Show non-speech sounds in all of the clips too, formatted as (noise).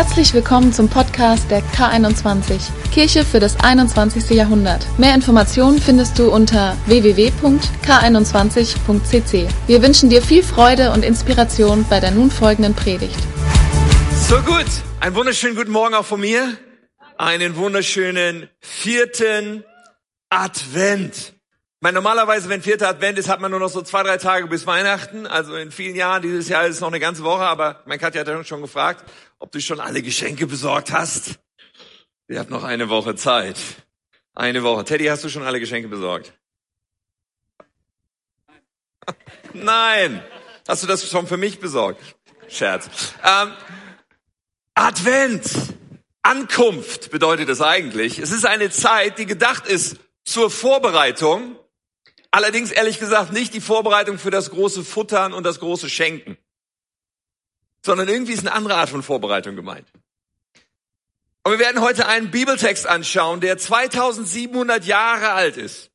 Herzlich willkommen zum Podcast der K21, Kirche für das 21. Jahrhundert. Mehr Informationen findest du unter www.k21.cc. Wir wünschen dir viel Freude und Inspiration bei der nun folgenden Predigt. So gut, einen wunderschönen guten Morgen auch von mir. Einen wunderschönen vierten Advent. Ich meine, normalerweise, wenn vierter Advent ist, hat man nur noch so zwei, drei Tage bis Weihnachten. Also in vielen Jahren, dieses Jahr ist es noch eine ganze Woche, aber mein Katja hat ja schon gefragt, ob du schon alle Geschenke besorgt hast. Wir haben noch eine Woche Zeit. Eine Woche. Teddy, hast du schon alle Geschenke besorgt? (laughs) Nein. Hast du das schon für mich besorgt? Scherz. Ähm, Advent. Ankunft bedeutet es eigentlich. Es ist eine Zeit, die gedacht ist zur Vorbereitung Allerdings ehrlich gesagt nicht die Vorbereitung für das große Futtern und das große Schenken, sondern irgendwie ist eine andere Art von Vorbereitung gemeint. Und wir werden heute einen Bibeltext anschauen, der 2700 Jahre alt ist.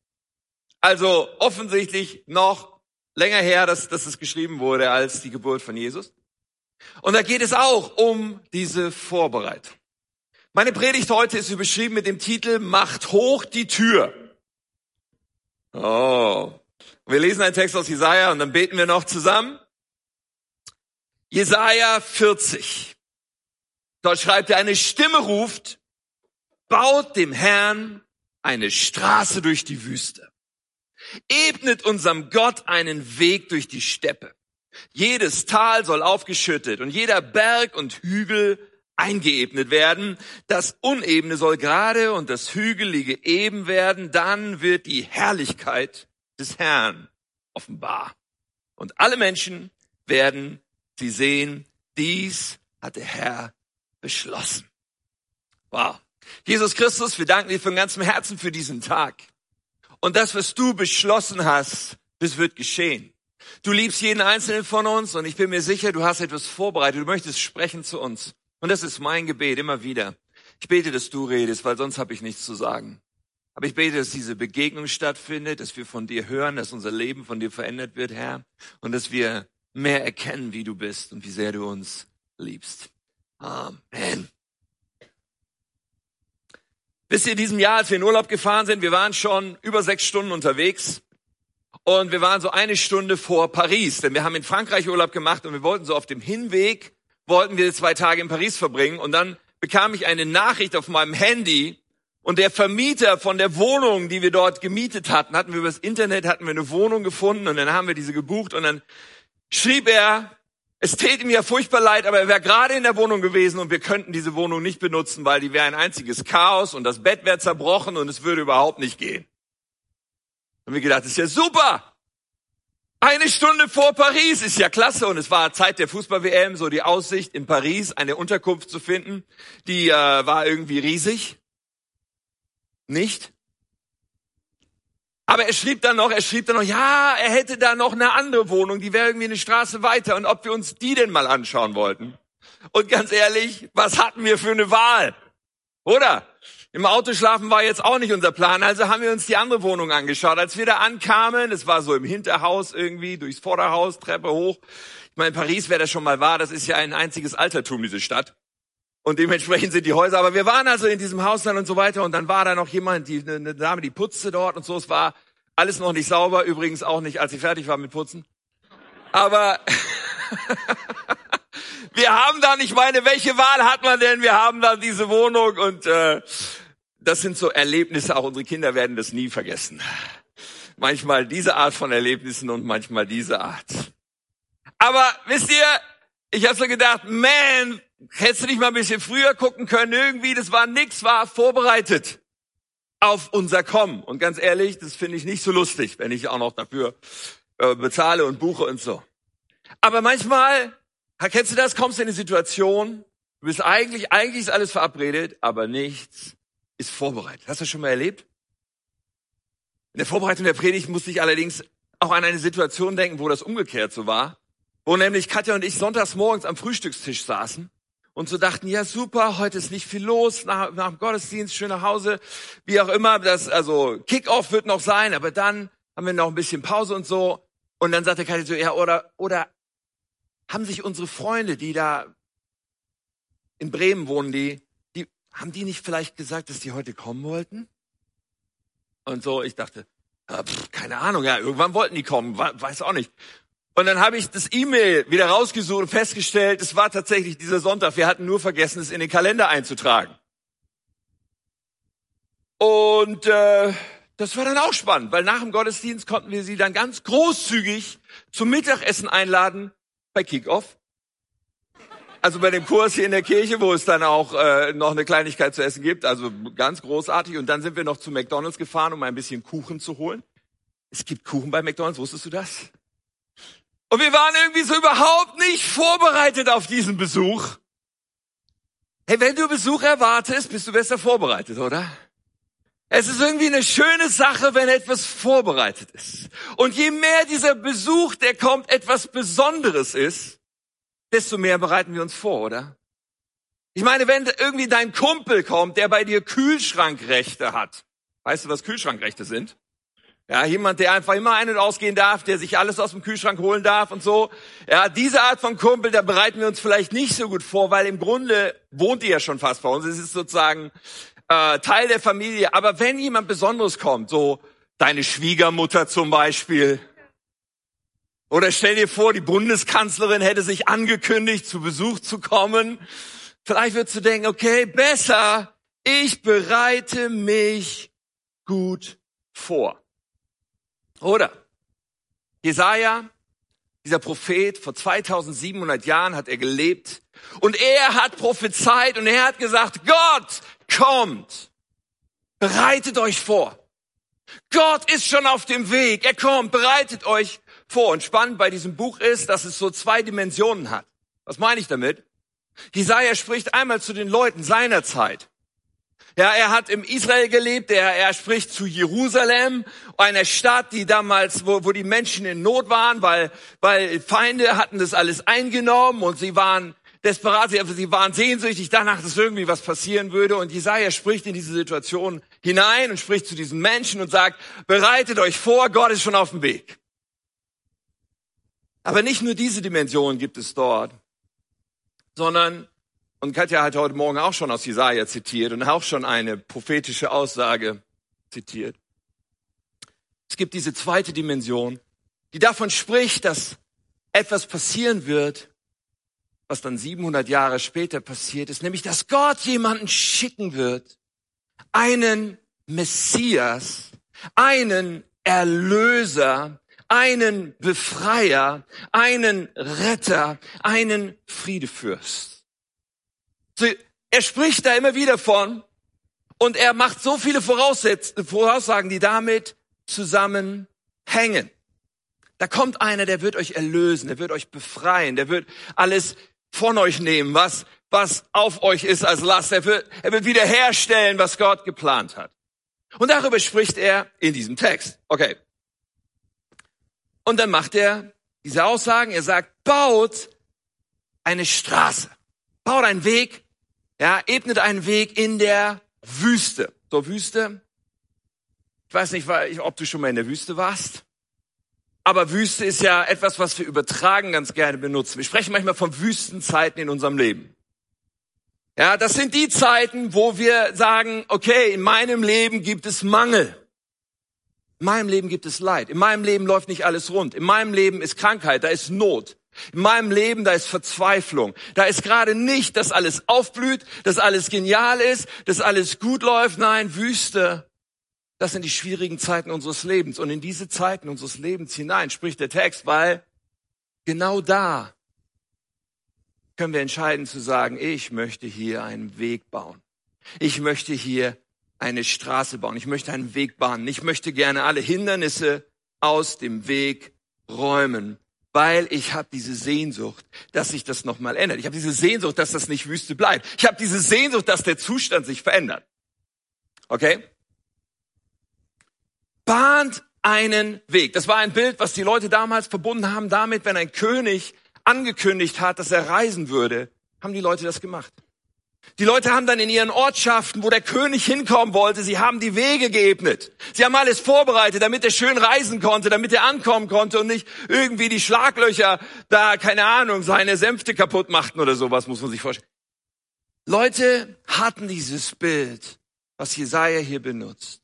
Also offensichtlich noch länger her, dass, dass es geschrieben wurde als die Geburt von Jesus. Und da geht es auch um diese Vorbereitung. Meine Predigt heute ist überschrieben mit dem Titel Macht hoch die Tür. Oh. Wir lesen einen Text aus Jesaja und dann beten wir noch zusammen. Jesaja 40. Dort schreibt er, eine Stimme ruft, baut dem Herrn eine Straße durch die Wüste. Ebnet unserem Gott einen Weg durch die Steppe. Jedes Tal soll aufgeschüttet und jeder Berg und Hügel eingeebnet werden. Das Unebene soll gerade und das Hügelige eben werden. Dann wird die Herrlichkeit des Herrn offenbar. Und alle Menschen werden sie sehen. Dies hat der Herr beschlossen. Wow. Jesus Christus, wir danken dir von ganzem Herzen für diesen Tag. Und das, was du beschlossen hast, das wird geschehen. Du liebst jeden einzelnen von uns und ich bin mir sicher, du hast etwas vorbereitet. Du möchtest sprechen zu uns. Und das ist mein Gebet immer wieder. Ich bete, dass du redest, weil sonst habe ich nichts zu sagen. Aber ich bete, dass diese Begegnung stattfindet, dass wir von dir hören, dass unser Leben von dir verändert wird, Herr, und dass wir mehr erkennen, wie du bist und wie sehr du uns liebst. Amen. Wisst ihr, in diesem Jahr, als wir in Urlaub gefahren sind, wir waren schon über sechs Stunden unterwegs und wir waren so eine Stunde vor Paris, denn wir haben in Frankreich Urlaub gemacht und wir wollten so auf dem Hinweg wollten wir zwei Tage in Paris verbringen und dann bekam ich eine Nachricht auf meinem Handy und der Vermieter von der Wohnung, die wir dort gemietet hatten, hatten wir übers Internet, hatten wir eine Wohnung gefunden und dann haben wir diese gebucht und dann schrieb er, es täte ihm ja furchtbar leid, aber er wäre gerade in der Wohnung gewesen und wir könnten diese Wohnung nicht benutzen, weil die wäre ein einziges Chaos und das Bett wäre zerbrochen und es würde überhaupt nicht gehen. Und wir gedacht, ist ja super. Eine Stunde vor Paris ist ja klasse und es war Zeit der Fußball-WM, so die Aussicht in Paris eine Unterkunft zu finden, die äh, war irgendwie riesig. Nicht? Aber er schrieb dann noch, er schrieb dann noch, ja, er hätte da noch eine andere Wohnung, die wäre irgendwie eine Straße weiter und ob wir uns die denn mal anschauen wollten. Und ganz ehrlich, was hatten wir für eine Wahl? Oder? Im Auto schlafen war jetzt auch nicht unser Plan, also haben wir uns die andere Wohnung angeschaut. Als wir da ankamen, es war so im Hinterhaus irgendwie, durchs Vorderhaus, Treppe hoch. Ich meine, Paris, wer das schon mal war, das ist ja ein einziges Altertum, diese Stadt. Und dementsprechend sind die Häuser. Aber wir waren also in diesem Haus dann und so weiter. Und dann war da noch jemand, die, eine Dame, die putzte dort und so. Es war alles noch nicht sauber. Übrigens auch nicht, als ich fertig war mit Putzen. Aber (laughs) wir haben da, ich meine, welche Wahl hat man denn? Wir haben da diese Wohnung und äh, das sind so Erlebnisse, auch unsere Kinder werden das nie vergessen. Manchmal diese Art von Erlebnissen und manchmal diese Art. Aber wisst ihr, ich habe so gedacht, man, hättest du nicht mal ein bisschen früher gucken können? Irgendwie, das war nix, war vorbereitet auf unser Kommen. Und ganz ehrlich, das finde ich nicht so lustig, wenn ich auch noch dafür äh, bezahle und buche und so. Aber manchmal, kennst du das, kommst du in eine Situation, du bist eigentlich, eigentlich ist alles verabredet, aber nichts ist vorbereitet. Hast du das schon mal erlebt? In der Vorbereitung der Predigt musste ich allerdings auch an eine Situation denken, wo das umgekehrt so war, wo nämlich Katja und ich sonntags morgens am Frühstückstisch saßen und so dachten, ja super, heute ist nicht viel los, nach, nach dem Gottesdienst, schön nach Hause, wie auch immer, das, also Kickoff wird noch sein, aber dann haben wir noch ein bisschen Pause und so. Und dann sagte Katja so, ja, oder, oder haben sich unsere Freunde, die da in Bremen wohnen die, die, haben die nicht vielleicht gesagt, dass die heute kommen wollten? Und so, ich dachte, äh, pff, keine Ahnung, ja, irgendwann wollten die kommen, weiß auch nicht. Und dann habe ich das E-Mail wieder rausgesucht und festgestellt, es war tatsächlich dieser Sonntag. Wir hatten nur vergessen, es in den Kalender einzutragen. Und äh, das war dann auch spannend, weil nach dem Gottesdienst konnten wir sie dann ganz großzügig zum Mittagessen einladen bei Kickoff. Also bei dem Kurs hier in der Kirche, wo es dann auch äh, noch eine Kleinigkeit zu essen gibt. Also ganz großartig. Und dann sind wir noch zu McDonald's gefahren, um ein bisschen Kuchen zu holen. Es gibt Kuchen bei McDonald's, wusstest du das? Und wir waren irgendwie so überhaupt nicht vorbereitet auf diesen Besuch. Hey, wenn du Besuch erwartest, bist du besser vorbereitet, oder? Es ist irgendwie eine schöne Sache, wenn etwas vorbereitet ist. Und je mehr dieser Besuch, der kommt, etwas Besonderes ist, desto mehr bereiten wir uns vor, oder? Ich meine, wenn irgendwie dein Kumpel kommt, der bei dir Kühlschrankrechte hat. Weißt du, was Kühlschrankrechte sind? Ja, jemand, der einfach immer ein- und ausgehen darf, der sich alles aus dem Kühlschrank holen darf und so. Ja, diese Art von Kumpel, da bereiten wir uns vielleicht nicht so gut vor, weil im Grunde wohnt die ja schon fast bei uns. Es ist sozusagen äh, Teil der Familie. Aber wenn jemand Besonderes kommt, so deine Schwiegermutter zum Beispiel, oder stell dir vor, die Bundeskanzlerin hätte sich angekündigt, zu Besuch zu kommen. Vielleicht würdest du denken, okay, besser, ich bereite mich gut vor. Oder Jesaja, dieser Prophet, vor 2700 Jahren hat er gelebt und er hat prophezeit und er hat gesagt, Gott kommt. Bereitet euch vor. Gott ist schon auf dem Weg. Er kommt. Bereitet euch vor. Und spannend bei diesem Buch ist, dass es so zwei Dimensionen hat. Was meine ich damit? Jesaja spricht einmal zu den Leuten seiner Zeit. Ja, er hat im Israel gelebt, er, er spricht zu Jerusalem, einer Stadt, die damals, wo, wo die Menschen in Not waren, weil, weil Feinde hatten das alles eingenommen und sie waren desperat, sie, sie waren sehnsüchtig danach, dass irgendwie was passieren würde. Und Jesaja spricht in diese Situation hinein und spricht zu diesen Menschen und sagt, bereitet euch vor, Gott ist schon auf dem Weg. Aber nicht nur diese Dimension gibt es dort, sondern, und Katja hat heute Morgen auch schon aus Jesaja zitiert und auch schon eine prophetische Aussage zitiert. Es gibt diese zweite Dimension, die davon spricht, dass etwas passieren wird, was dann 700 Jahre später passiert ist, nämlich dass Gott jemanden schicken wird, einen Messias, einen Erlöser, einen Befreier, einen Retter, einen Friedefürst. So, er spricht da immer wieder von und er macht so viele Voraussagen, die damit zusammenhängen. Da kommt einer, der wird euch erlösen, der wird euch befreien, der wird alles von euch nehmen, was, was auf euch ist als Last. Er wird, er wird wiederherstellen, was Gott geplant hat. Und darüber spricht er in diesem Text. Okay. Und dann macht er diese Aussagen. Er sagt, baut eine Straße. Baut einen Weg. Ja, ebnet einen Weg in der Wüste. So Wüste. Ich weiß nicht, ob du schon mal in der Wüste warst. Aber Wüste ist ja etwas, was wir übertragen ganz gerne benutzen. Wir sprechen manchmal von Wüstenzeiten in unserem Leben. Ja, das sind die Zeiten, wo wir sagen, okay, in meinem Leben gibt es Mangel. In meinem Leben gibt es Leid. In meinem Leben läuft nicht alles rund. In meinem Leben ist Krankheit, da ist Not. In meinem Leben, da ist Verzweiflung. Da ist gerade nicht, dass alles aufblüht, dass alles genial ist, dass alles gut läuft. Nein, Wüste. Das sind die schwierigen Zeiten unseres Lebens. Und in diese Zeiten unseres Lebens hinein spricht der Text, weil genau da können wir entscheiden zu sagen, ich möchte hier einen Weg bauen. Ich möchte hier eine Straße bauen. Ich möchte einen Weg bahnen. Ich möchte gerne alle Hindernisse aus dem Weg räumen, weil ich habe diese Sehnsucht, dass sich das nochmal ändert. Ich habe diese Sehnsucht, dass das nicht Wüste bleibt. Ich habe diese Sehnsucht, dass der Zustand sich verändert. Okay? bahnt einen Weg. Das war ein Bild, was die Leute damals verbunden haben damit, wenn ein König angekündigt hat, dass er reisen würde, haben die Leute das gemacht. Die Leute haben dann in ihren Ortschaften, wo der König hinkommen wollte, sie haben die Wege geebnet. Sie haben alles vorbereitet, damit er schön reisen konnte, damit er ankommen konnte und nicht irgendwie die Schlaglöcher da, keine Ahnung, seine Sänfte kaputt machten oder sowas, muss man sich vorstellen. Leute hatten dieses Bild, was Jesaja hier benutzt.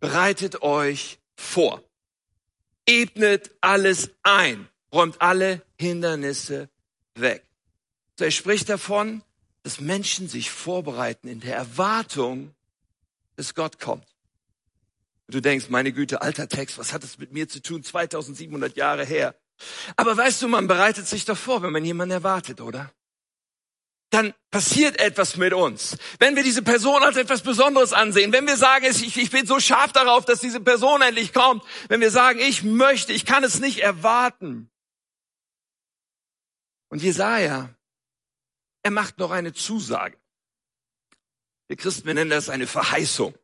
Bereitet euch vor. Ebnet alles ein. Räumt alle Hindernisse weg. So er spricht davon, dass Menschen sich vorbereiten in der Erwartung, dass Gott kommt. Und du denkst, meine Güte, alter Text, was hat das mit mir zu tun? 2700 Jahre her. Aber weißt du, man bereitet sich doch vor, wenn man jemanden erwartet, oder? Dann passiert etwas mit uns. Wenn wir diese Person als etwas Besonderes ansehen, wenn wir sagen, ich, ich bin so scharf darauf, dass diese Person endlich kommt, wenn wir sagen, ich möchte, ich kann es nicht erwarten. Und Jesaja, er macht noch eine Zusage. Wir Christen, wir nennen das eine Verheißung.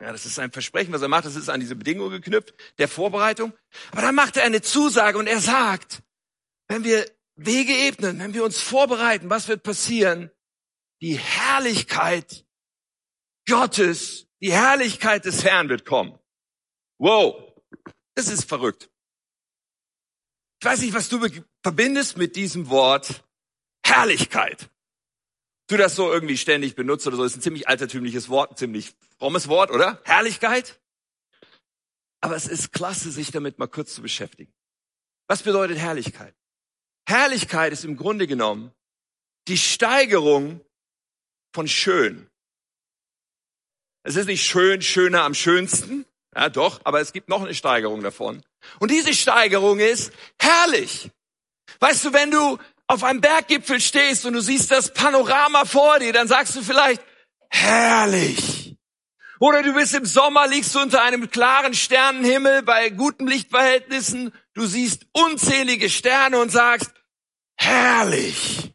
Ja, das ist ein Versprechen, was er macht. Das ist an diese Bedingung geknüpft, der Vorbereitung. Aber dann macht er eine Zusage und er sagt, wenn wir Wege ebnen, wenn wir uns vorbereiten, was wird passieren? Die Herrlichkeit Gottes, die Herrlichkeit des Herrn wird kommen. Wow, das ist verrückt. Ich weiß nicht, was du verbindest mit diesem Wort Herrlichkeit du das so irgendwie ständig benutzt oder so, ist ein ziemlich altertümliches Wort, ein ziemlich frommes Wort, oder? Herrlichkeit. Aber es ist klasse, sich damit mal kurz zu beschäftigen. Was bedeutet Herrlichkeit? Herrlichkeit ist im Grunde genommen die Steigerung von schön. Es ist nicht schön, schöner am schönsten, ja doch, aber es gibt noch eine Steigerung davon. Und diese Steigerung ist herrlich. Weißt du, wenn du auf einem Berggipfel stehst und du siehst das Panorama vor dir, dann sagst du vielleicht, herrlich. Oder du bist im Sommer, liegst du unter einem klaren Sternenhimmel bei guten Lichtverhältnissen, du siehst unzählige Sterne und sagst, herrlich.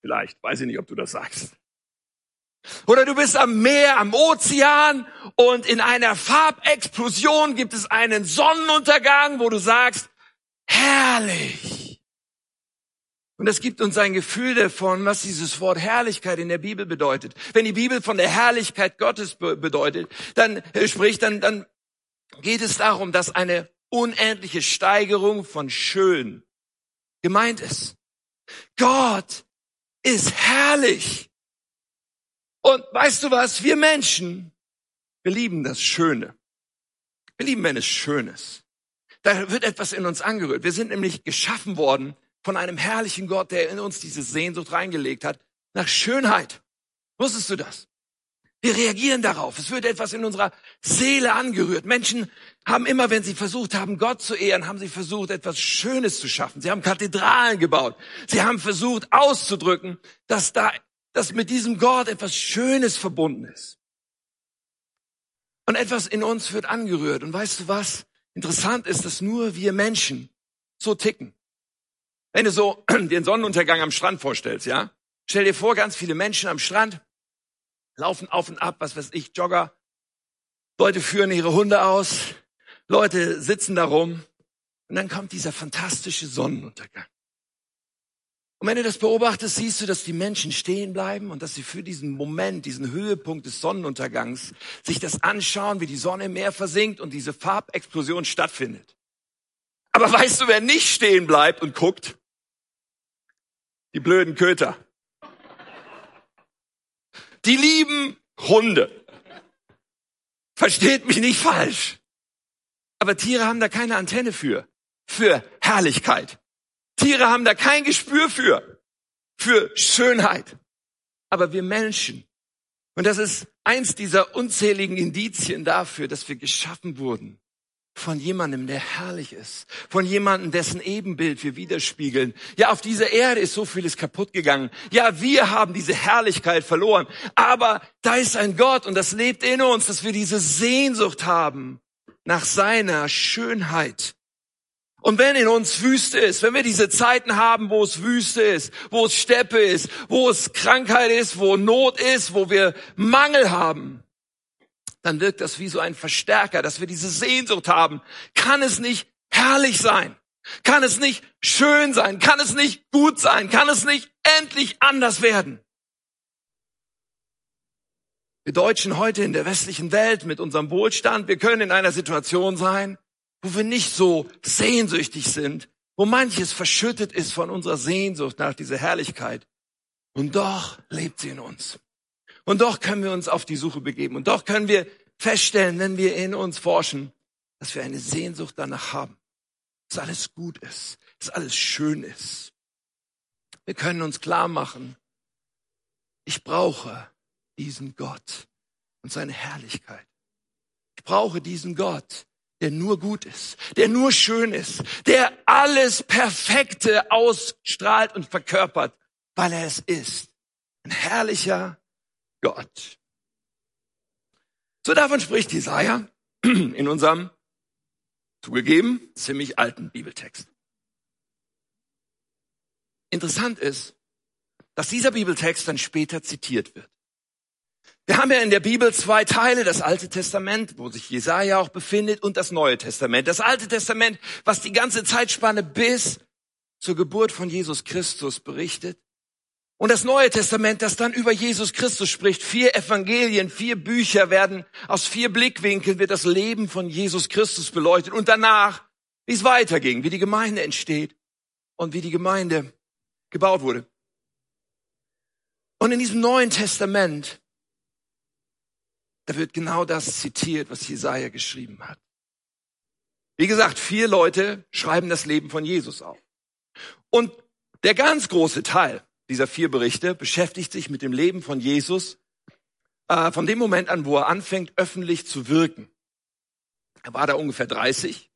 Vielleicht, weiß ich nicht, ob du das sagst. Oder du bist am Meer, am Ozean und in einer Farbexplosion gibt es einen Sonnenuntergang, wo du sagst, herrlich. Und es gibt uns ein Gefühl davon, was dieses Wort Herrlichkeit in der Bibel bedeutet. Wenn die Bibel von der Herrlichkeit Gottes bedeutet, dann äh, spricht, dann, dann geht es darum, dass eine unendliche Steigerung von schön gemeint ist. Gott ist herrlich. Und weißt du was? Wir Menschen, wir lieben das Schöne. Wir lieben, wenn es schön. Da wird etwas in uns angerührt. Wir sind nämlich geschaffen worden, von einem herrlichen Gott, der in uns diese Sehnsucht reingelegt hat, nach Schönheit. Wusstest du das? Wir reagieren darauf. Es wird etwas in unserer Seele angerührt. Menschen haben immer, wenn sie versucht haben, Gott zu ehren, haben sie versucht, etwas Schönes zu schaffen. Sie haben Kathedralen gebaut. Sie haben versucht auszudrücken, dass da, dass mit diesem Gott etwas Schönes verbunden ist. Und etwas in uns wird angerührt. Und weißt du was? Interessant ist, dass nur wir Menschen so ticken. Wenn du so (clears throat) den Sonnenuntergang am Strand vorstellst, ja? Stell dir vor, ganz viele Menschen am Strand laufen auf und ab, was weiß ich, Jogger. Leute führen ihre Hunde aus. Leute sitzen da rum. Und dann kommt dieser fantastische Sonnenuntergang. Und wenn du das beobachtest, siehst du, dass die Menschen stehen bleiben und dass sie für diesen Moment, diesen Höhepunkt des Sonnenuntergangs, sich das anschauen, wie die Sonne im Meer versinkt und diese Farbexplosion stattfindet. Aber weißt du, wer nicht stehen bleibt und guckt? Die blöden Köter. Die lieben Hunde. Versteht mich nicht falsch. Aber Tiere haben da keine Antenne für. Für Herrlichkeit. Tiere haben da kein Gespür für. Für Schönheit. Aber wir Menschen. Und das ist eins dieser unzähligen Indizien dafür, dass wir geschaffen wurden, von jemandem, der herrlich ist, von jemandem, dessen Ebenbild wir widerspiegeln. Ja, auf dieser Erde ist so vieles kaputt gegangen. Ja, wir haben diese Herrlichkeit verloren. Aber da ist ein Gott und das lebt in uns, dass wir diese Sehnsucht haben nach seiner Schönheit. Und wenn in uns Wüste ist, wenn wir diese Zeiten haben, wo es Wüste ist, wo es Steppe ist, wo es Krankheit ist, wo Not ist, wo wir Mangel haben, dann wirkt das wie so ein Verstärker, dass wir diese Sehnsucht haben. Kann es nicht herrlich sein? Kann es nicht schön sein? Kann es nicht gut sein? Kann es nicht endlich anders werden? Wir Deutschen heute in der westlichen Welt mit unserem Wohlstand, wir können in einer Situation sein, wo wir nicht so sehnsüchtig sind, wo manches verschüttet ist von unserer Sehnsucht nach dieser Herrlichkeit. Und doch lebt sie in uns. Und doch können wir uns auf die Suche begeben. Und doch können wir feststellen, wenn wir in uns forschen, dass wir eine Sehnsucht danach haben, dass alles gut ist, dass alles schön ist. Wir können uns klar machen, ich brauche diesen Gott und seine Herrlichkeit. Ich brauche diesen Gott, der nur gut ist, der nur schön ist, der alles Perfekte ausstrahlt und verkörpert, weil er es ist. Ein herrlicher Gott. So davon spricht Jesaja (clears throat) in unserem zugegeben ziemlich alten Bibeltext. Interessant ist, dass dieser Bibeltext dann später zitiert wird. Wir haben ja in der Bibel zwei Teile, das Alte Testament, wo sich Jesaja auch befindet, und das Neue Testament. Das Alte Testament, was die ganze Zeitspanne bis zur Geburt von Jesus Christus berichtet. Und das Neue Testament, das dann über Jesus Christus spricht. Vier Evangelien, vier Bücher werden aus vier Blickwinkeln wird das Leben von Jesus Christus beleuchtet. Und danach, wie es weiterging, wie die Gemeinde entsteht und wie die Gemeinde gebaut wurde. Und in diesem Neuen Testament da wird genau das zitiert, was Jesaja geschrieben hat. Wie gesagt, vier Leute schreiben das Leben von Jesus auf. Und der ganz große Teil dieser vier Berichte beschäftigt sich mit dem Leben von Jesus äh, von dem Moment an, wo er anfängt, öffentlich zu wirken. Er war da ungefähr 30.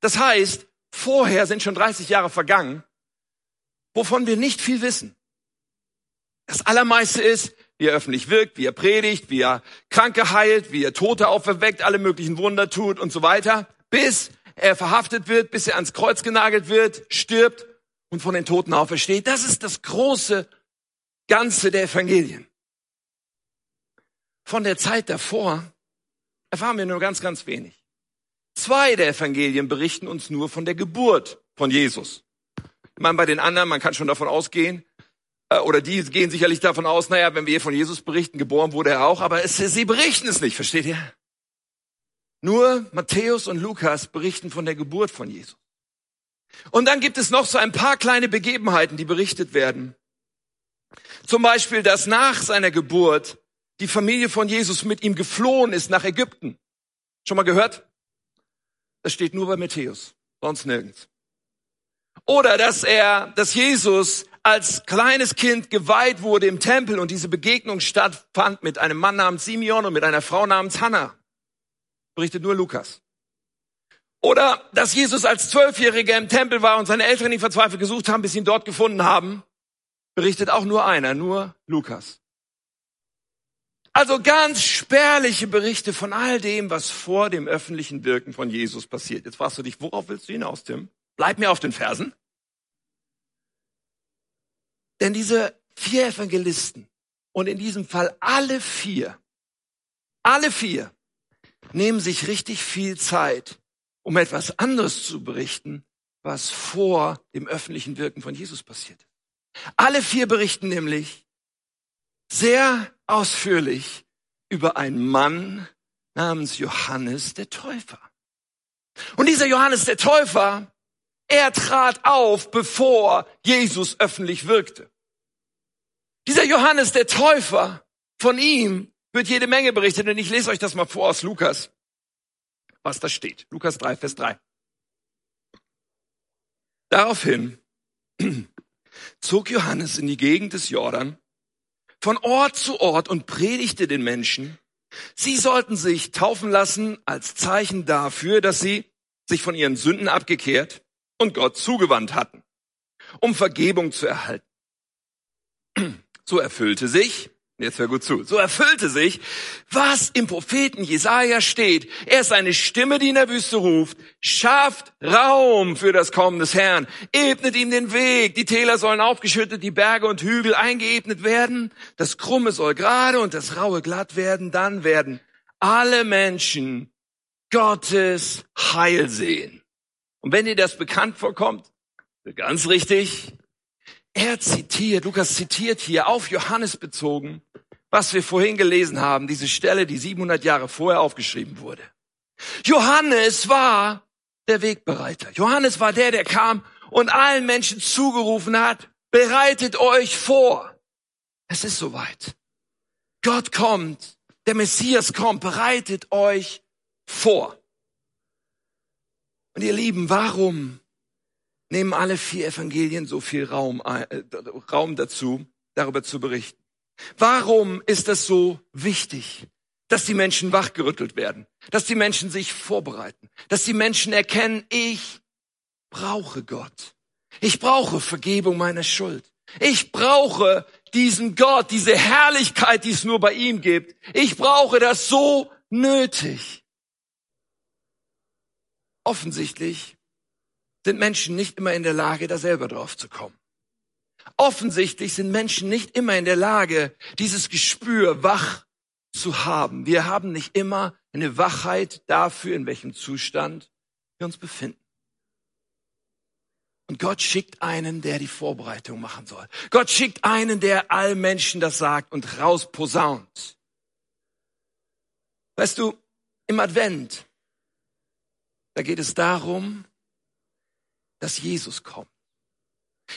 Das heißt, vorher sind schon 30 Jahre vergangen, wovon wir nicht viel wissen. Das Allermeiste ist, wie er öffentlich wirkt, wie er predigt, wie er Kranke heilt, wie er Tote auferweckt, alle möglichen Wunder tut und so weiter, bis er verhaftet wird, bis er ans Kreuz genagelt wird, stirbt und von den Toten aufersteht. Das ist das große Ganze der Evangelien. Von der Zeit davor erfahren wir nur ganz, ganz wenig. Zwei der Evangelien berichten uns nur von der Geburt von Jesus. Ich meine, bei den anderen, man kann schon davon ausgehen, äh, oder die gehen sicherlich davon aus, naja, wenn wir von Jesus berichten, geboren wurde er auch, aber es, sie berichten es nicht, versteht ihr? Nur Matthäus und Lukas berichten von der Geburt von Jesus. Und dann gibt es noch so ein paar kleine Begebenheiten, die berichtet werden. Zum Beispiel, dass nach seiner Geburt die Familie von Jesus mit ihm geflohen ist nach Ägypten. Schon mal gehört? Das steht nur bei Matthäus, sonst nirgends. Oder dass er, dass Jesus als kleines Kind geweiht wurde im Tempel und diese Begegnung stattfand mit einem Mann namens Simeon und mit einer Frau namens Hannah. Berichtet nur Lukas. Oder dass Jesus als Zwölfjähriger im Tempel war und seine Eltern ihn verzweifelt gesucht haben, bis sie ihn dort gefunden haben. Berichtet auch nur einer, nur Lukas. Also ganz spärliche Berichte von all dem, was vor dem öffentlichen Wirken von Jesus passiert. Jetzt fragst du dich, worauf willst du hinaus, Tim? Bleib mir auf den Fersen. Denn diese vier Evangelisten und in diesem Fall alle vier, alle vier nehmen sich richtig viel Zeit, um etwas anderes zu berichten, was vor dem öffentlichen Wirken von Jesus passiert. Alle vier berichten nämlich sehr ausführlich über einen Mann namens Johannes der Täufer. Und dieser Johannes der Täufer, er trat auf, bevor Jesus öffentlich wirkte. Dieser Johannes der Täufer, von ihm wird jede Menge berichtet und ich lese euch das mal vor aus Lukas, was da steht. Lukas 3, Vers 3. Daraufhin (clears throat) zog Johannes in die Gegend des Jordan von Ort zu Ort und predigte den Menschen, sie sollten sich taufen lassen als Zeichen dafür, dass sie sich von ihren Sünden abgekehrt und Gott zugewandt hatten, um Vergebung zu erhalten. (clears throat) So erfüllte sich, jetzt hör gut zu, so erfüllte sich, was im Propheten Jesaja steht. Er ist eine Stimme, die in der Wüste ruft, schafft Raum für das Kommen des Herrn, ebnet ihm den Weg, die Täler sollen aufgeschüttet, die Berge und Hügel eingeebnet werden, das Krumme soll gerade und das Raue glatt werden, dann werden alle Menschen Gottes Heil sehen. Und wenn dir das bekannt vorkommt, ganz richtig, er zitiert, Lukas zitiert hier auf Johannes bezogen, was wir vorhin gelesen haben, diese Stelle, die 700 Jahre vorher aufgeschrieben wurde. Johannes war der Wegbereiter. Johannes war der, der kam und allen Menschen zugerufen hat, bereitet euch vor. Es ist soweit. Gott kommt, der Messias kommt, bereitet euch vor. Und ihr Lieben, warum nehmen alle vier Evangelien so viel Raum, äh, Raum dazu, darüber zu berichten? Warum ist das so wichtig, dass die Menschen wachgerüttelt werden, dass die Menschen sich vorbereiten, dass die Menschen erkennen, ich brauche Gott. Ich brauche Vergebung meiner Schuld. Ich brauche diesen Gott, diese Herrlichkeit, die es nur bei ihm gibt. Ich brauche das so nötig. Offensichtlich sind Menschen nicht immer in der Lage, da selber drauf zu kommen. Offensichtlich sind Menschen nicht immer in der Lage, dieses Gespür wach zu haben. Wir haben nicht immer eine Wachheit dafür, in welchem Zustand wir uns befinden. Und Gott schickt einen, der die Vorbereitung machen soll. Gott schickt einen, der allen Menschen das sagt und rausposaunt. Weißt du, im Advent, da geht es darum, dass Jesus kommt.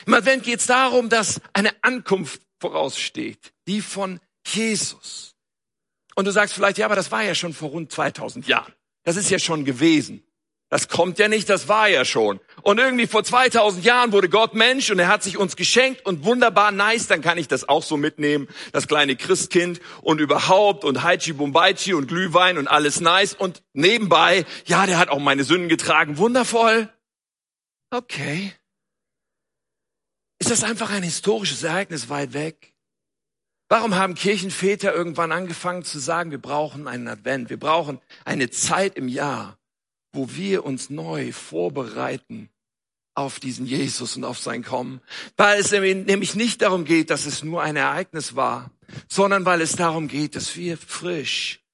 Im Advent geht es darum, dass eine Ankunft voraussteht, die von Jesus. Und du sagst vielleicht, ja, aber das war ja schon vor rund 2000 Jahren. Das ist ja schon gewesen. Das kommt ja nicht, das war ja schon. Und irgendwie vor 2000 Jahren wurde Gott Mensch und er hat sich uns geschenkt und wunderbar nice, dann kann ich das auch so mitnehmen, das kleine Christkind und überhaupt und Haichi Bumbaichi und Glühwein und alles nice und nebenbei, ja, der hat auch meine Sünden getragen, wundervoll. Okay. Ist das einfach ein historisches Ereignis weit weg? Warum haben Kirchenväter irgendwann angefangen zu sagen, wir brauchen einen Advent, wir brauchen eine Zeit im Jahr, wo wir uns neu vorbereiten auf diesen Jesus und auf sein Kommen, weil es nämlich nicht darum geht, dass es nur ein Ereignis war, sondern weil es darum geht, dass wir frisch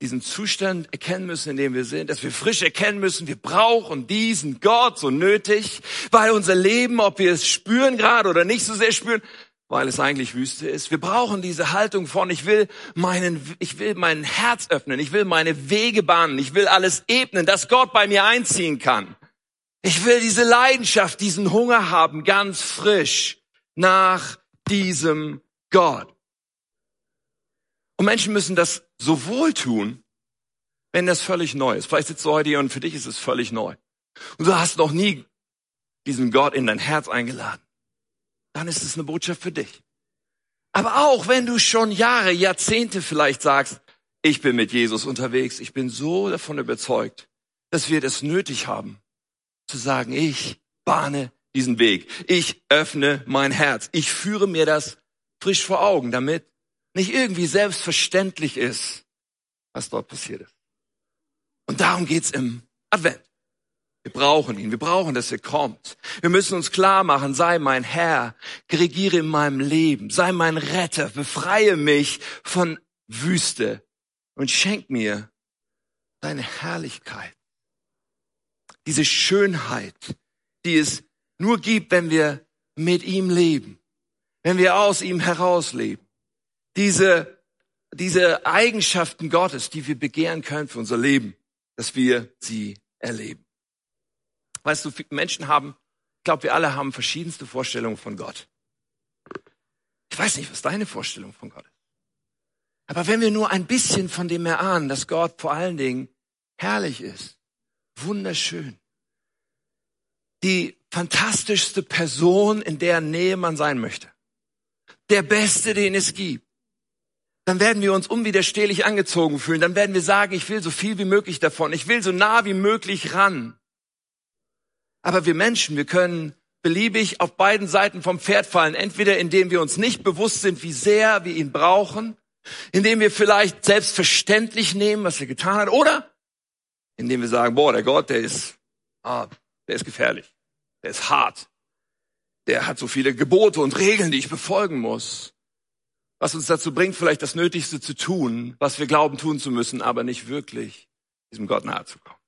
diesen Zustand erkennen müssen, in dem wir sind, dass wir frisch erkennen müssen, wir brauchen diesen Gott so nötig, weil unser Leben, ob wir es spüren gerade oder nicht so sehr spüren, weil es eigentlich Wüste ist. Wir brauchen diese Haltung von, ich will meinen, ich will mein Herz öffnen, ich will meine Wege bahnen, ich will alles ebnen, dass Gott bei mir einziehen kann. Ich will diese Leidenschaft, diesen Hunger haben, ganz frisch nach diesem Gott. Und Menschen müssen das sowohl tun, wenn das völlig neu ist. Vielleicht sitzt du heute hier und für dich ist es völlig neu. Und du hast noch nie diesen Gott in dein Herz eingeladen dann ist es eine Botschaft für dich. Aber auch wenn du schon Jahre, Jahrzehnte vielleicht sagst, ich bin mit Jesus unterwegs, ich bin so davon überzeugt, dass wir das nötig haben, zu sagen, ich bahne diesen Weg, ich öffne mein Herz, ich führe mir das frisch vor Augen, damit nicht irgendwie selbstverständlich ist, was dort passiert ist. Und darum geht's im Advent. Wir brauchen ihn. Wir brauchen, dass er kommt. Wir müssen uns klar machen, sei mein Herr, regiere in meinem Leben, sei mein Retter, befreie mich von Wüste und schenk mir deine Herrlichkeit. Diese Schönheit, die es nur gibt, wenn wir mit ihm leben, wenn wir aus ihm herausleben. Diese, diese Eigenschaften Gottes, die wir begehren können für unser Leben, dass wir sie erleben. Weißt du, Menschen haben, ich glaube, wir alle haben verschiedenste Vorstellungen von Gott. Ich weiß nicht, was deine Vorstellung von Gott ist. Aber wenn wir nur ein bisschen von dem erahnen, dass Gott vor allen Dingen herrlich ist, wunderschön, die fantastischste Person, in der Nähe man sein möchte, der Beste, den es gibt, dann werden wir uns unwiderstehlich angezogen fühlen. Dann werden wir sagen, ich will so viel wie möglich davon. Ich will so nah wie möglich ran. Aber wir Menschen, wir können beliebig auf beiden Seiten vom Pferd fallen. Entweder indem wir uns nicht bewusst sind, wie sehr wir ihn brauchen, indem wir vielleicht selbstverständlich nehmen, was er getan hat, oder indem wir sagen, boah, der Gott, der ist, ah, der ist gefährlich, der ist hart, der hat so viele Gebote und Regeln, die ich befolgen muss. Was uns dazu bringt, vielleicht das Nötigste zu tun, was wir glauben tun zu müssen, aber nicht wirklich diesem Gott nahe zu kommen.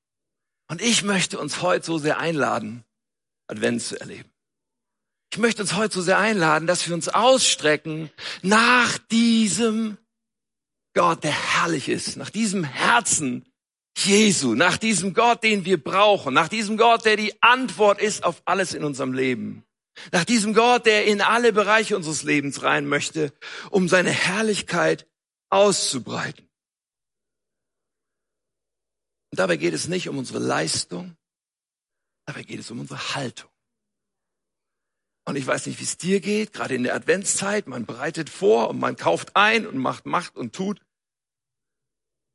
Und ich möchte uns heute so sehr einladen, Advent zu erleben. Ich möchte uns heute so sehr einladen, dass wir uns ausstrecken nach diesem Gott, der herrlich ist, nach diesem Herzen Jesu, nach diesem Gott, den wir brauchen, nach diesem Gott, der die Antwort ist auf alles in unserem Leben. Nach diesem Gott, der in alle Bereiche unseres Lebens rein möchte, um seine Herrlichkeit auszubreiten. Und dabei geht es nicht um unsere Leistung, dabei geht es um unsere Haltung. Und ich weiß nicht, wie es dir geht, gerade in der Adventszeit, man bereitet vor und man kauft ein und macht, macht und tut.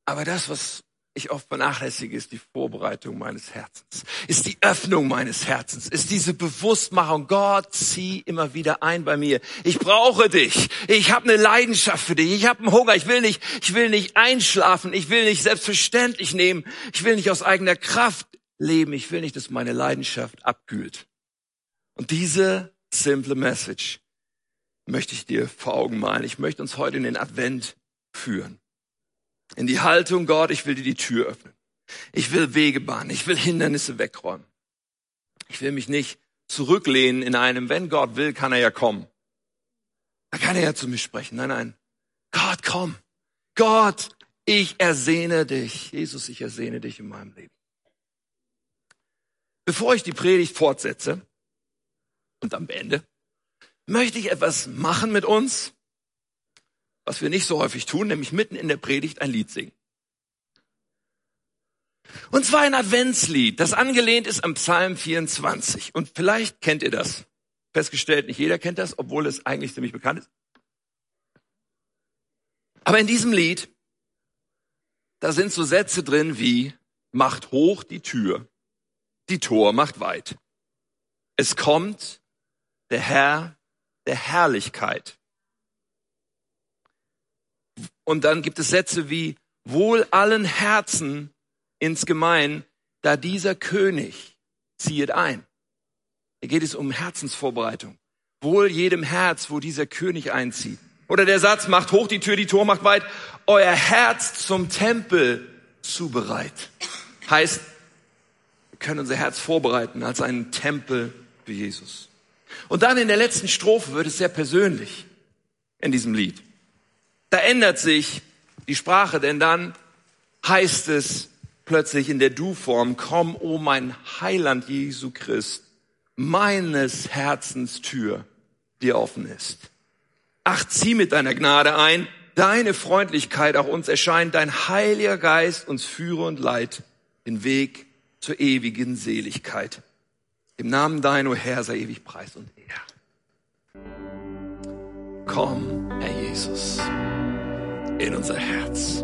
Aber das, was ich oft vernachlässige, ist die Vorbereitung meines Herzens, ist die Öffnung meines Herzens, ist diese Bewusstmachung, Gott, zieh immer wieder ein bei mir. Ich brauche dich. Ich habe eine Leidenschaft für dich. Ich habe einen Hunger. Ich will nicht, ich will nicht einschlafen. Ich will nicht selbstverständlich nehmen. Ich will nicht aus eigener Kraft leben. Ich will nicht, dass meine Leidenschaft abkühlt. Und diese simple Message möchte ich dir vor Augen malen. Ich möchte uns heute in den Advent führen. In die Haltung, Gott, ich will dir die Tür öffnen. Ich will Wege bahnen. Ich will Hindernisse wegräumen. Ich will mich nicht zurücklehnen in einem, wenn Gott will, kann er ja kommen. Da kann er ja zu mir sprechen. Nein, nein. Gott, komm. Gott, ich ersehne dich. Jesus, ich ersehne dich in meinem Leben. Bevor ich die Predigt fortsetze und am Ende, möchte ich etwas machen mit uns, was wir nicht so häufig tun, nämlich mitten in der Predigt ein Lied singen. Und zwar ein Adventslied, das angelehnt ist am Psalm 24. Und vielleicht kennt ihr das. Festgestellt, nicht jeder kennt das, obwohl es eigentlich ziemlich bekannt ist. Aber in diesem Lied, da sind so Sätze drin wie, macht hoch die Tür, die Tor macht weit. Es kommt der Herr der Herrlichkeit. Und dann gibt es Sätze wie, wohl allen Herzen ins Gemein, da dieser König ziehet ein. Hier geht es um Herzensvorbereitung. Wohl jedem Herz, wo dieser König einzieht. Oder der Satz, macht hoch die Tür, die Tor macht weit, euer Herz zum Tempel zubereit. Heißt, wir können unser Herz vorbereiten als einen Tempel für Jesus. Und dann in der letzten Strophe wird es sehr persönlich in diesem Lied. Da ändert sich die Sprache, denn dann heißt es plötzlich in der Du-Form, komm, o oh mein Heiland Jesu Christ, meines Herzens Tür, die offen ist. Ach, zieh mit deiner Gnade ein, deine Freundlichkeit auch uns erscheint, dein Heiliger Geist uns führe und leit den Weg zur ewigen Seligkeit. Im Namen dein, o oh Herr, sei ewig Preis und Ehre. Komm, Herr Jesus in unser Herz.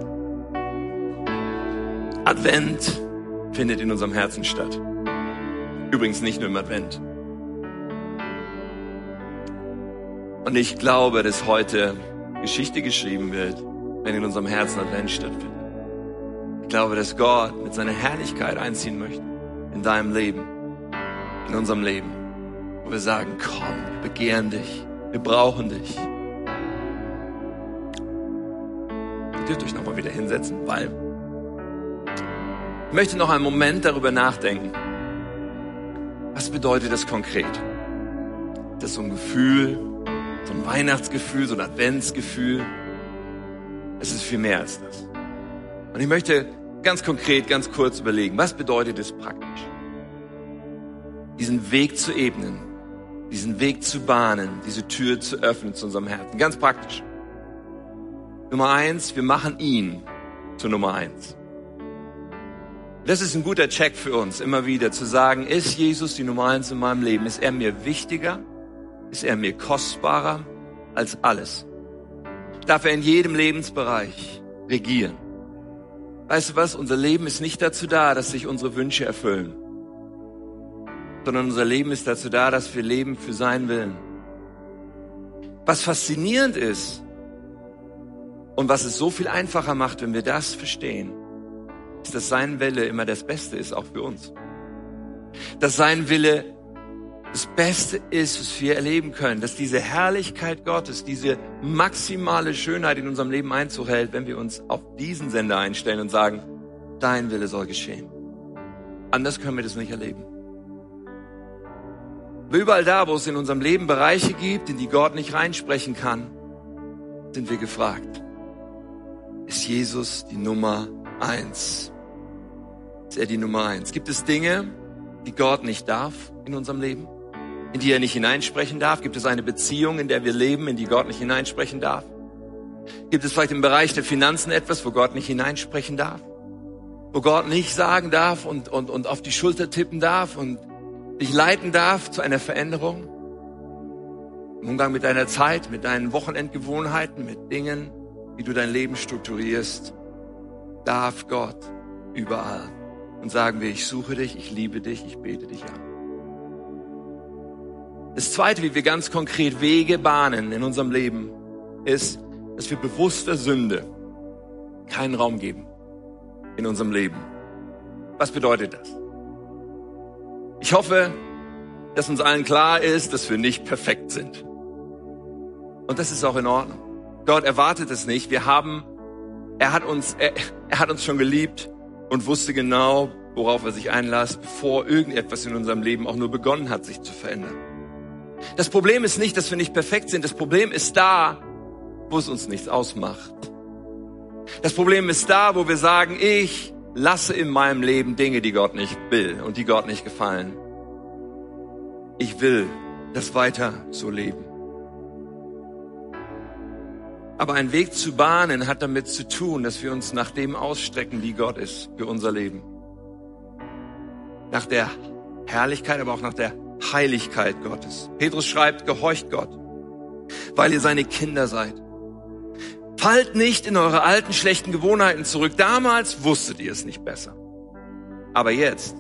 Advent findet in unserem Herzen statt. Übrigens nicht nur im Advent. Und ich glaube, dass heute Geschichte geschrieben wird, wenn in unserem Herzen Advent stattfindet. Ich glaube, dass Gott mit seiner Herrlichkeit einziehen möchte in deinem Leben, in unserem Leben. Wo wir sagen, komm, wir begehren dich, wir brauchen dich. Dürft euch nochmal wieder hinsetzen, weil ich möchte noch einen Moment darüber nachdenken. Was bedeutet das konkret? Das ist so ein Gefühl, so ein Weihnachtsgefühl, so ein Adventsgefühl. Es ist viel mehr als das. Und ich möchte ganz konkret, ganz kurz überlegen, was bedeutet es praktisch? Diesen Weg zu ebnen, diesen Weg zu bahnen, diese Tür zu öffnen zu unserem Herzen. Ganz praktisch. Nummer eins, wir machen ihn zu Nummer eins. Das ist ein guter Check für uns, immer wieder zu sagen, ist Jesus die Nummer eins in meinem Leben? Ist er mir wichtiger? Ist er mir kostbarer als alles? Darf er in jedem Lebensbereich regieren? Weißt du was? Unser Leben ist nicht dazu da, dass sich unsere Wünsche erfüllen, sondern unser Leben ist dazu da, dass wir leben für seinen Willen. Was faszinierend ist, und was es so viel einfacher macht, wenn wir das verstehen, ist, dass sein Wille immer das Beste ist, auch für uns. Dass sein Wille das Beste ist, was wir erleben können, dass diese Herrlichkeit Gottes, diese maximale Schönheit in unserem Leben Einzug hält, wenn wir uns auf diesen Sender einstellen und sagen, dein Wille soll geschehen. Anders können wir das nicht erleben. überall da, wo es in unserem Leben Bereiche gibt, in die Gott nicht reinsprechen kann, sind wir gefragt ist Jesus die Nummer eins. Ist er die Nummer eins? Gibt es Dinge, die Gott nicht darf in unserem Leben? in die er nicht hineinsprechen darf? Gibt es eine Beziehung, in der wir leben, in die Gott nicht hineinsprechen darf? Gibt es vielleicht im Bereich der Finanzen etwas, wo Gott nicht hineinsprechen darf? Wo Gott nicht sagen darf und, und, und auf die Schulter tippen darf und dich leiten darf zu einer Veränderung? Im Umgang mit deiner Zeit, mit deinen Wochenendgewohnheiten, mit Dingen, wie du dein Leben strukturierst, darf Gott überall. Und sagen wir, ich suche dich, ich liebe dich, ich bete dich an. Das Zweite, wie wir ganz konkret Wege bahnen in unserem Leben, ist, dass wir bewusster Sünde keinen Raum geben in unserem Leben. Was bedeutet das? Ich hoffe, dass uns allen klar ist, dass wir nicht perfekt sind. Und das ist auch in Ordnung. Gott erwartet es nicht. Wir haben, er hat uns, er, er hat uns schon geliebt und wusste genau, worauf er sich einlässt, bevor irgendetwas in unserem Leben auch nur begonnen hat, sich zu verändern. Das Problem ist nicht, dass wir nicht perfekt sind. Das Problem ist da, wo es uns nichts ausmacht. Das Problem ist da, wo wir sagen, ich lasse in meinem Leben Dinge, die Gott nicht will und die Gott nicht gefallen. Ich will das weiter so leben. Aber ein Weg zu bahnen hat damit zu tun, dass wir uns nach dem ausstrecken, wie Gott ist für unser Leben. Nach der Herrlichkeit, aber auch nach der Heiligkeit Gottes. Petrus schreibt, gehorcht Gott, weil ihr seine Kinder seid. Fallt nicht in eure alten schlechten Gewohnheiten zurück. Damals wusstet ihr es nicht besser. Aber jetzt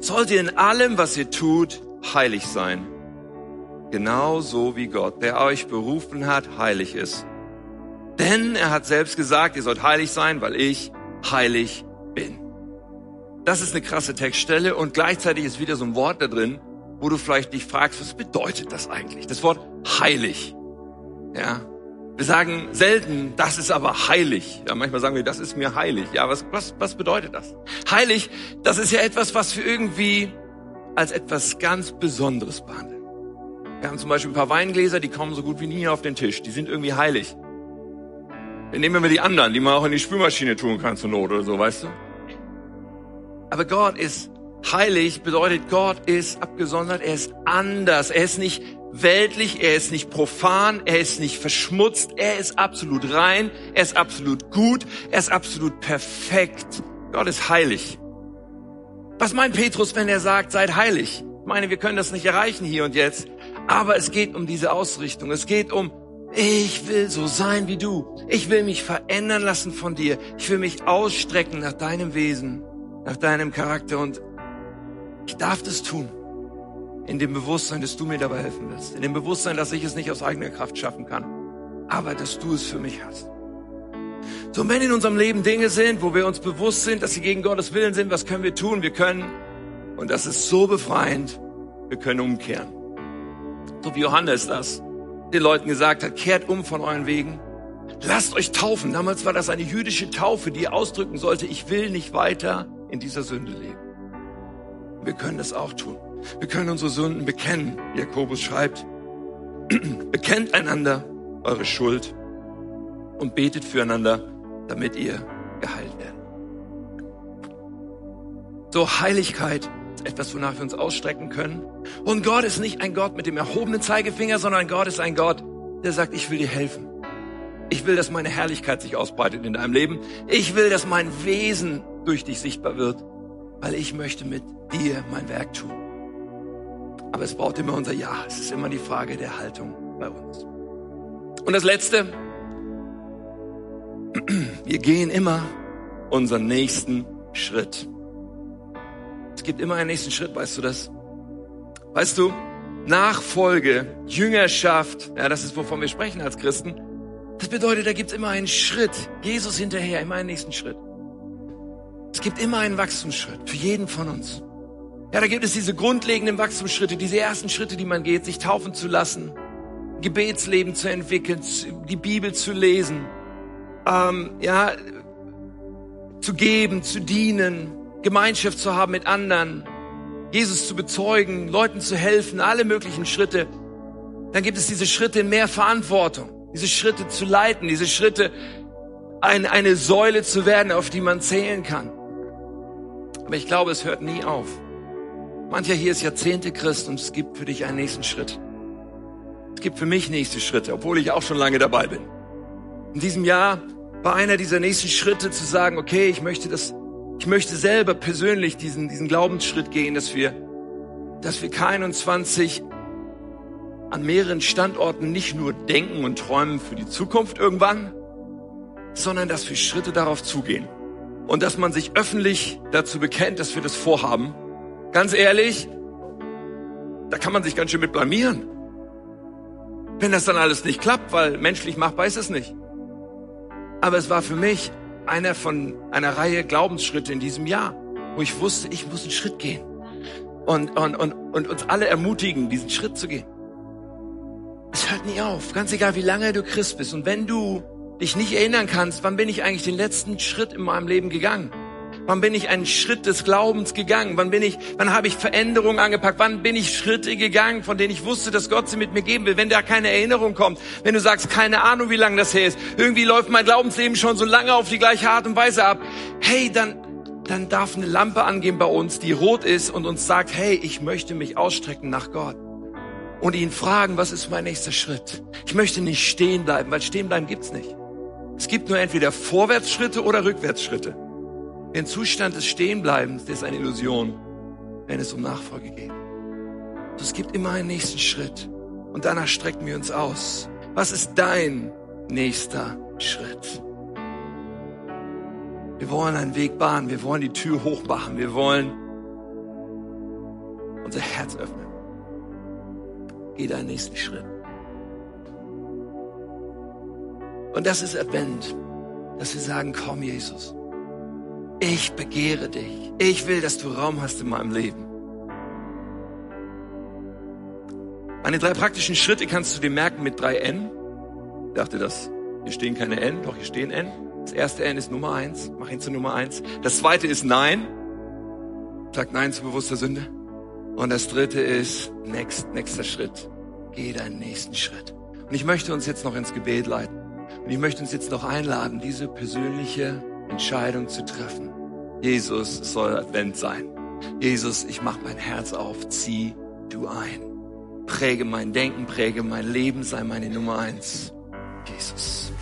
sollt ihr in allem, was ihr tut, heilig sein. Genauso wie Gott, der euch berufen hat, heilig ist. Denn er hat selbst gesagt, ihr sollt heilig sein, weil ich heilig bin. Das ist eine krasse Textstelle und gleichzeitig ist wieder so ein Wort da drin, wo du vielleicht dich fragst, was bedeutet das eigentlich? Das Wort heilig. Ja, wir sagen selten, das ist aber heilig. Ja, manchmal sagen wir, das ist mir heilig. Ja, was, was, was bedeutet das? Heilig, das ist ja etwas, was wir irgendwie als etwas ganz Besonderes behandeln. Wir haben zum Beispiel ein paar Weingläser, die kommen so gut wie nie auf den Tisch. Die sind irgendwie heilig. Dann nehmen wir die anderen, die man auch in die Spülmaschine tun kann zur Not oder so, weißt du? Aber Gott ist heilig, bedeutet Gott ist abgesondert, er ist anders, er ist nicht weltlich, er ist nicht profan, er ist nicht verschmutzt, er ist absolut rein, er ist absolut gut, er ist absolut perfekt. Gott ist heilig. Was meint Petrus, wenn er sagt, seid heilig? Ich meine, wir können das nicht erreichen hier und jetzt, aber es geht um diese Ausrichtung. Es geht um, ich will so sein wie du. Ich will mich verändern lassen von dir. Ich will mich ausstrecken nach deinem Wesen, nach deinem Charakter und ich darf das tun. In dem Bewusstsein, dass du mir dabei helfen willst. In dem Bewusstsein, dass ich es nicht aus eigener Kraft schaffen kann. Aber dass du es für mich hast. So, wenn in unserem Leben Dinge sind, wo wir uns bewusst sind, dass sie gegen Gottes Willen sind, was können wir tun? Wir können, und das ist so befreiend, wir können umkehren. So wie Johannes das den Leuten gesagt hat, kehrt um von euren Wegen. Lasst euch taufen. Damals war das eine jüdische Taufe, die ausdrücken sollte, ich will nicht weiter in dieser Sünde leben. Wir können das auch tun. Wir können unsere Sünden bekennen. Jakobus schreibt, (clears throat) bekennt einander eure Schuld und betet füreinander, damit ihr geheilt werdet. So Heiligkeit etwas, wonach wir uns ausstrecken können. Und Gott ist nicht ein Gott mit dem erhobenen Zeigefinger, sondern Gott ist ein Gott, der sagt, ich will dir helfen. Ich will, dass meine Herrlichkeit sich ausbreitet in deinem Leben. Ich will, dass mein Wesen durch dich sichtbar wird, weil ich möchte mit dir mein Werk tun. Aber es braucht immer unser Ja. Es ist immer die Frage der Haltung bei uns. Und das Letzte, wir gehen immer unseren nächsten Schritt. Es gibt immer einen nächsten Schritt, weißt du das? Weißt du, Nachfolge, Jüngerschaft, ja, das ist, wovon wir sprechen als Christen. Das bedeutet, da gibt es immer einen Schritt. Jesus hinterher, immer einen nächsten Schritt. Es gibt immer einen Wachstumsschritt für jeden von uns. Ja, da gibt es diese grundlegenden Wachstumsschritte, diese ersten Schritte, die man geht, sich taufen zu lassen, Gebetsleben zu entwickeln, die Bibel zu lesen, ähm, ja, zu geben, zu dienen, Gemeinschaft zu haben mit anderen, Jesus zu bezeugen, Leuten zu helfen, alle möglichen Schritte. Dann gibt es diese Schritte in mehr Verantwortung, diese Schritte zu leiten, diese Schritte, ein, eine Säule zu werden, auf die man zählen kann. Aber ich glaube, es hört nie auf. Mancher hier ist Jahrzehnte Christ und es gibt für dich einen nächsten Schritt. Es gibt für mich nächste Schritte, obwohl ich auch schon lange dabei bin. In diesem Jahr war einer dieser nächsten Schritte zu sagen, okay, ich möchte das, ich möchte selber persönlich diesen, diesen Glaubensschritt gehen, dass wir, dass wir K21 an mehreren Standorten nicht nur denken und träumen für die Zukunft irgendwann, sondern dass wir Schritte darauf zugehen. Und dass man sich öffentlich dazu bekennt, dass wir das vorhaben. Ganz ehrlich, da kann man sich ganz schön mit blamieren. Wenn das dann alles nicht klappt, weil menschlich machbar ist es nicht. Aber es war für mich einer von einer Reihe Glaubensschritte in diesem Jahr, wo ich wusste, ich muss einen Schritt gehen. Und, und, und, und uns alle ermutigen, diesen Schritt zu gehen. Es hört nie auf, ganz egal wie lange du Christ bist. Und wenn du dich nicht erinnern kannst, wann bin ich eigentlich den letzten Schritt in meinem Leben gegangen? Wann bin ich einen Schritt des Glaubens gegangen? Wann bin ich, wann habe ich Veränderungen angepackt? Wann bin ich Schritte gegangen, von denen ich wusste, dass Gott sie mit mir geben will? Wenn da keine Erinnerung kommt, wenn du sagst, keine Ahnung, wie lange das her ist, irgendwie läuft mein Glaubensleben schon so lange auf die gleiche Art und Weise ab. Hey, dann, dann darf eine Lampe angehen bei uns, die rot ist und uns sagt, hey, ich möchte mich ausstrecken nach Gott. Und ihn fragen, was ist mein nächster Schritt? Ich möchte nicht stehen bleiben, weil stehen bleiben gibt's nicht. Es gibt nur entweder Vorwärtsschritte oder Rückwärtsschritte. Der Zustand des Stehenbleibens, der ist eine Illusion, wenn es um Nachfolge geht. Es gibt immer einen nächsten Schritt und danach strecken wir uns aus. Was ist dein nächster Schritt? Wir wollen einen Weg bahnen, wir wollen die Tür hochmachen, wir wollen unser Herz öffnen. Geh deinen nächsten Schritt. Und das ist Advent, dass wir sagen, komm Jesus, ich begehre dich. Ich will, dass du Raum hast in meinem Leben. Meine drei praktischen Schritte kannst du dir merken mit drei N. Ich dachte das, hier stehen keine N, doch hier stehen N. Das erste N ist Nummer eins. Mach ihn zu Nummer eins. Das zweite ist Nein. Sag Nein zu bewusster Sünde. Und das dritte ist next, nächster Schritt. Geh deinen nächsten Schritt. Und ich möchte uns jetzt noch ins Gebet leiten. Und ich möchte uns jetzt noch einladen, diese persönliche Entscheidung zu treffen. Jesus, es soll Advent sein. Jesus, ich mach mein Herz auf, zieh du ein. Präge mein Denken, präge mein Leben, sei meine Nummer eins. Jesus.